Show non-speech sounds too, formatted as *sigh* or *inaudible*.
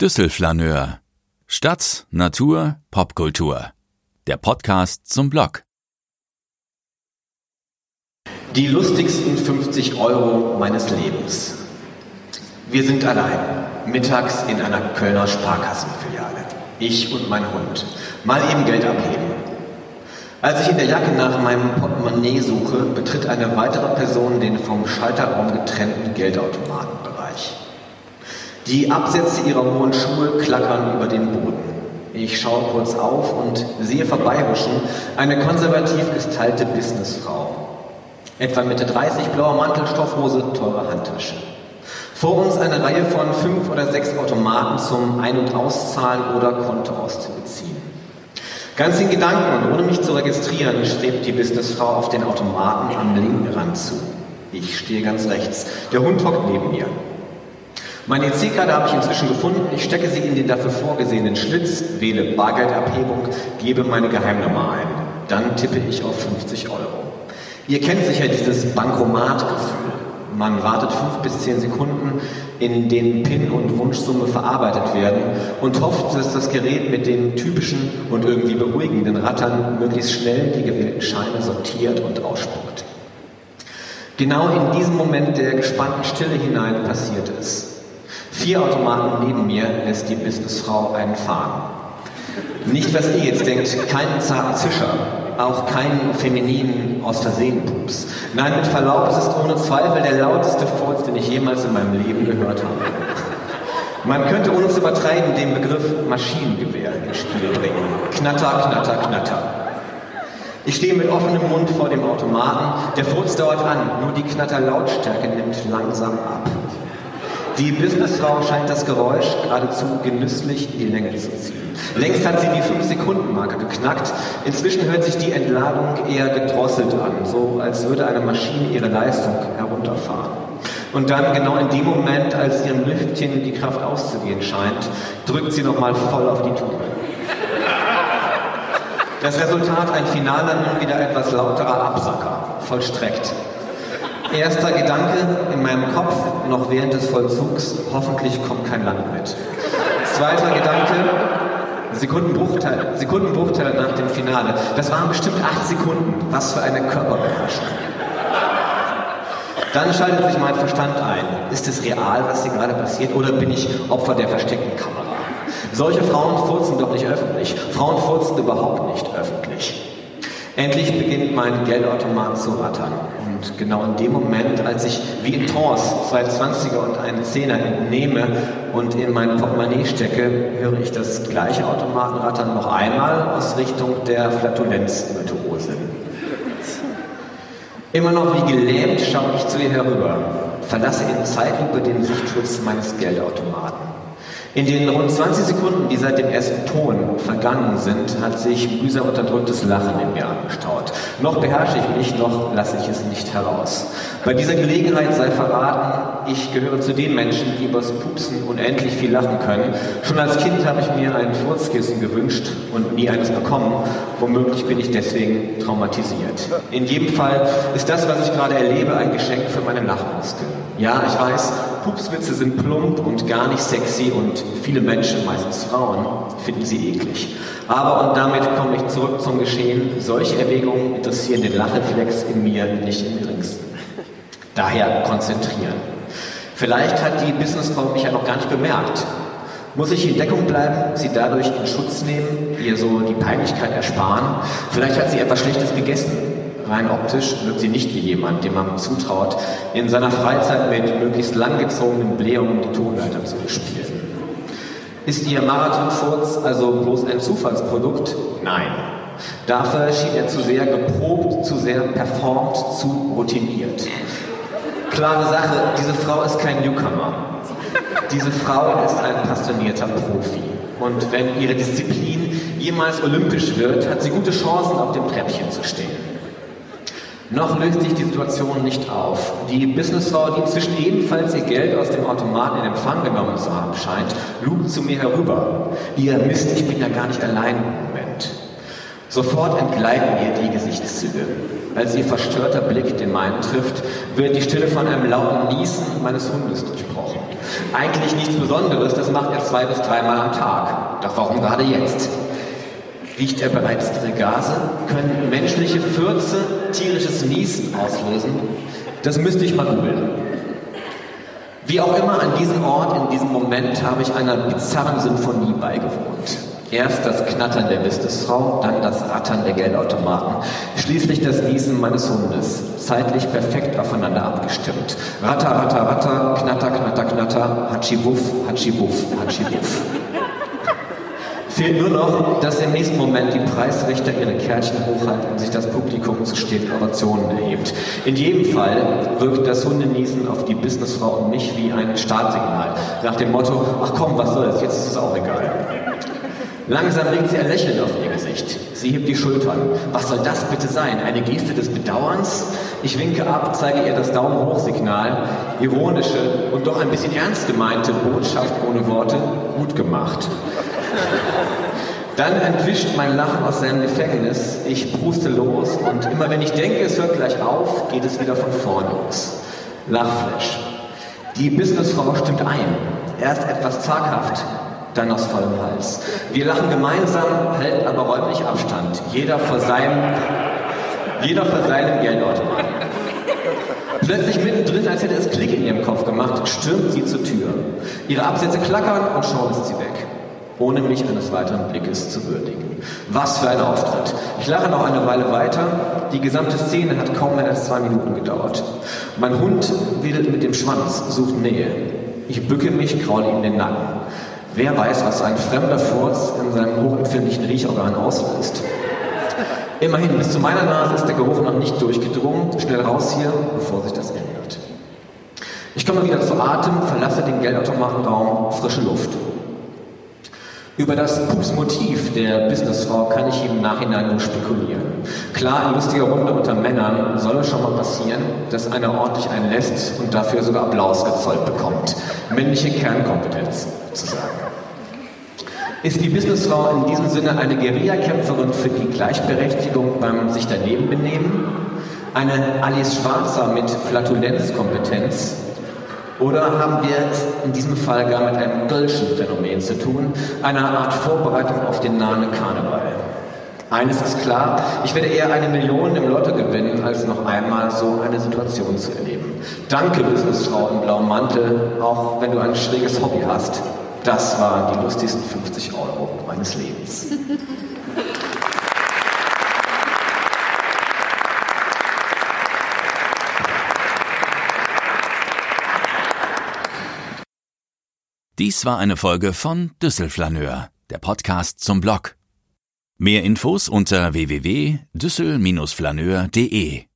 Düsselflaneur. Stadt, Natur, Popkultur. Der Podcast zum Blog. Die lustigsten 50 Euro meines Lebens. Wir sind allein, mittags in einer Kölner Sparkassenfiliale. Ich und mein Hund. Mal eben Geld abheben. Als ich in der Jacke nach meinem Portemonnaie suche, betritt eine weitere Person den vom Schalterraum getrennten Geldautomatenbereich. Die Absätze ihrer hohen Schuhe klackern über den Boden. Ich schaue kurz auf und sehe vorbeihuschen eine konservativ gestylte Businessfrau. Etwa Mitte 30, blauer Mantel, Stoffhose, teure Handtasche. Vor uns eine Reihe von fünf oder sechs Automaten zum Ein- und Auszahlen oder Konto auszubeziehen. Ganz in Gedanken und ohne mich zu registrieren, strebt die Businessfrau auf den Automaten am linken Rand zu. Ich stehe ganz rechts. Der Hund hockt neben mir. Meine EC-Karte habe ich inzwischen gefunden. Ich stecke sie in den dafür vorgesehenen Schlitz, wähle Bargeldabhebung, gebe meine Geheimnummer ein. Dann tippe ich auf 50 Euro. Ihr kennt sicher dieses Bankomatgefühl. Man wartet fünf bis zehn Sekunden, in denen PIN und Wunschsumme verarbeitet werden und hofft, dass das Gerät mit den typischen und irgendwie beruhigenden Rattern möglichst schnell die gewählten Scheine sortiert und ausspuckt. Genau in diesem Moment der gespannten Stille hinein passiert es. Vier Automaten neben mir lässt die Businessfrau einen fahren. Nicht, was ihr jetzt denkt, keinen zarten Zischer, auch keinen femininen aus Versehen Pups. Nein, mit Verlaub, es ist ohne Zweifel der lauteste Furz, den ich jemals in meinem Leben gehört habe. Man könnte ohne zu übertreiben den Begriff Maschinengewehr ins Spiel bringen. Knatter, knatter, knatter. Ich stehe mit offenem Mund vor dem Automaten. Der Furz dauert an, nur die Knatterlautstärke nimmt langsam ab. Die Businessfrau scheint das Geräusch geradezu genüsslich in die Länge zu ziehen. Längst hat sie die 5-Sekunden-Marke geknackt. Inzwischen hört sich die Entladung eher gedrosselt an, so als würde eine Maschine ihre Leistung herunterfahren. Und dann, genau in dem Moment, als ihrem Lüftchen die Kraft auszugehen scheint, drückt sie nochmal voll auf die Tube. Das Resultat ein finaler, nun wieder etwas lauterer Absacker, vollstreckt. Erster Gedanke in meinem Kopf, noch während des Vollzugs, hoffentlich kommt kein Land mit. Zweiter Gedanke, Sekundenbruchteile, Sekundenbruchteile nach dem Finale. Das waren bestimmt acht Sekunden. Was für eine Körperbeherrschung. Dann schaltet sich mein Verstand ein. Ist es real, was hier gerade passiert, oder bin ich Opfer der versteckten Kamera? Solche Frauen furzen doch nicht öffentlich. Frauen furzen überhaupt nicht öffentlich. Endlich beginnt mein Geldautomat zu rattern. Und genau in dem Moment, als ich wie in Trance zwei Zwanziger und einen Zehner entnehme und in mein Portemonnaie stecke, höre ich das gleiche Automatenrattern noch einmal aus Richtung der Flatulenzvirtuosin. Immer noch wie gelähmt schaue ich zu ihr herüber, verlasse in Zeitlupe den Sichtschutz meines Geldautomaten. In den rund 20 Sekunden, die seit dem ersten Ton vergangen sind, hat sich mühsam unterdrücktes Lachen in mir angestaut. Noch beherrsche ich mich, noch lasse ich es nicht heraus. Bei dieser Gelegenheit sei verraten, ich gehöre zu den Menschen, die übers Pupsen unendlich viel lachen können. Schon als Kind habe ich mir ein Furzkissen gewünscht und nie eines bekommen. Womöglich bin ich deswegen traumatisiert. In jedem Fall ist das, was ich gerade erlebe, ein Geschenk für meine Lachmuskeln. Ja, ich weiß, Pupswitze sind plump und gar nicht sexy und viele Menschen, meistens Frauen, finden sie eklig. Aber, und damit komme ich zurück zum Geschehen, solche Erwägungen interessieren den Lachreflex in mir nicht im geringsten. Daher konzentrieren. Vielleicht hat die Businessfrau mich ja noch gar nicht bemerkt. Muss ich in Deckung bleiben, sie dadurch in Schutz nehmen, ihr so die Peinlichkeit ersparen? Vielleicht hat sie etwas Schlechtes gegessen Rein optisch wirkt sie nicht wie jemand, dem man zutraut, in seiner Freizeit mit möglichst langgezogenen Blähungen die Tonleiter zu bespielen. Ist ihr Marathonfurz also bloß ein Zufallsprodukt? Nein. Dafür schien er zu sehr geprobt, zu sehr performt, zu routiniert. Klare Sache, diese Frau ist kein Newcomer. Diese Frau ist ein passionierter Profi. Und wenn ihre Disziplin jemals olympisch wird, hat sie gute Chancen, auf dem Treppchen zu stehen. Noch löst sich die Situation nicht auf. Die Businessfrau, die inzwischen ebenfalls ihr Geld aus dem Automaten in Empfang genommen zu haben scheint, lugt zu mir herüber. Ihr Mist, ich bin ja gar nicht allein. Sofort entgleiten ihr die Gesichtszüge. Als ihr verstörter Blick den meinen trifft, wird die Stille von einem lauten Niesen meines Hundes durchbrochen. Eigentlich nichts Besonderes, das macht er zwei bis dreimal am Tag. Doch warum gerade jetzt? Riecht er bereits ihre Gase? Können menschliche Fürze tierisches Niesen auslösen? Das müsste ich mal googeln. Wie auch immer, an diesem Ort, in diesem Moment habe ich einer bizarren Symphonie beigewohnt. Erst das Knattern der Businessfrau, dann das Rattern der Geldautomaten, schließlich das Niesen meines Hundes, zeitlich perfekt aufeinander abgestimmt. Ratter, ratter, ratter, knatter, knatter, knatter, hatschi wuff, hatschi wuff, hatschi wuff. *laughs* Fehlt nur noch, dass im nächsten Moment die Preisrichter ihre Kärtchen hochhalten und sich das Publikum zu steten Ovationen erhebt. In jedem Fall wirkt das Hundenießen auf die Businessfrau und mich wie ein Startsignal. Nach dem Motto, ach komm, was soll's, jetzt ist es auch egal. Langsam legt sie ein Lächeln auf ihr Gesicht. Sie hebt die Schultern. Was soll das bitte sein? Eine Geste des Bedauerns? Ich winke ab, zeige ihr das Daumen hoch Signal. Ironische und doch ein bisschen ernst gemeinte Botschaft ohne Worte. Gut gemacht. Dann entwischt mein Lachen aus seinem Gefängnis. Ich puste los und immer wenn ich denke, es hört gleich auf, geht es wieder von vorne los. Lachflash. Die Businessfrau stimmt ein. Erst etwas zaghaft, dann aus vollem Hals. Wir lachen gemeinsam, halten aber räumlich Abstand. Jeder vor seinem, jeder vor seinem Geldautomaten. Plötzlich mittendrin, als hätte es Klick in ihrem Kopf gemacht, stürmt sie zur Tür. Ihre Absätze klackern und schon ist sie weg ohne mich eines weiteren Blickes zu würdigen. Was für ein Auftritt. Ich lache noch eine Weile weiter. Die gesamte Szene hat kaum mehr als zwei Minuten gedauert. Mein Hund wedelt mit dem Schwanz, sucht Nähe. Ich bücke mich, kraule ihm den Nacken. Wer weiß, was ein fremder Furz in seinem hochempfindlichen Riechorgan auslöst. Immerhin, bis zu meiner Nase ist der Geruch noch nicht durchgedrungen. Schnell raus hier, bevor sich das ändert. Ich komme wieder zu Atem, verlasse den Geldautomatenraum, frische Luft. Über das Pupsmotiv der Businessfrau kann ich im Nachhinein nur spekulieren. Klar, in lustiger Runde unter Männern soll es schon mal passieren, dass einer ordentlich einen lässt und dafür sogar Applaus gezollt bekommt. Männliche Kernkompetenz, sozusagen. Ist die Businessfrau in diesem Sinne eine Guerillakämpferin für die Gleichberechtigung beim sich daneben benehmen? Eine Alice Schwarzer mit Flatulenzkompetenz, oder haben wir es in diesem Fall gar mit einem Gölschen Phänomen zu tun, einer Art Vorbereitung auf den nahen Karneval? Eines ist klar, ich werde eher eine Million im Lotto gewinnen, als noch einmal so eine Situation zu erleben. Danke, Businessfrau im blauen Mantel, auch wenn du ein schräges Hobby hast. Das waren die lustigsten 50 Euro meines Lebens. Dies war eine Folge von Düsselflaneur, der Podcast zum Blog. Mehr Infos unter www.düssel-flaneur.de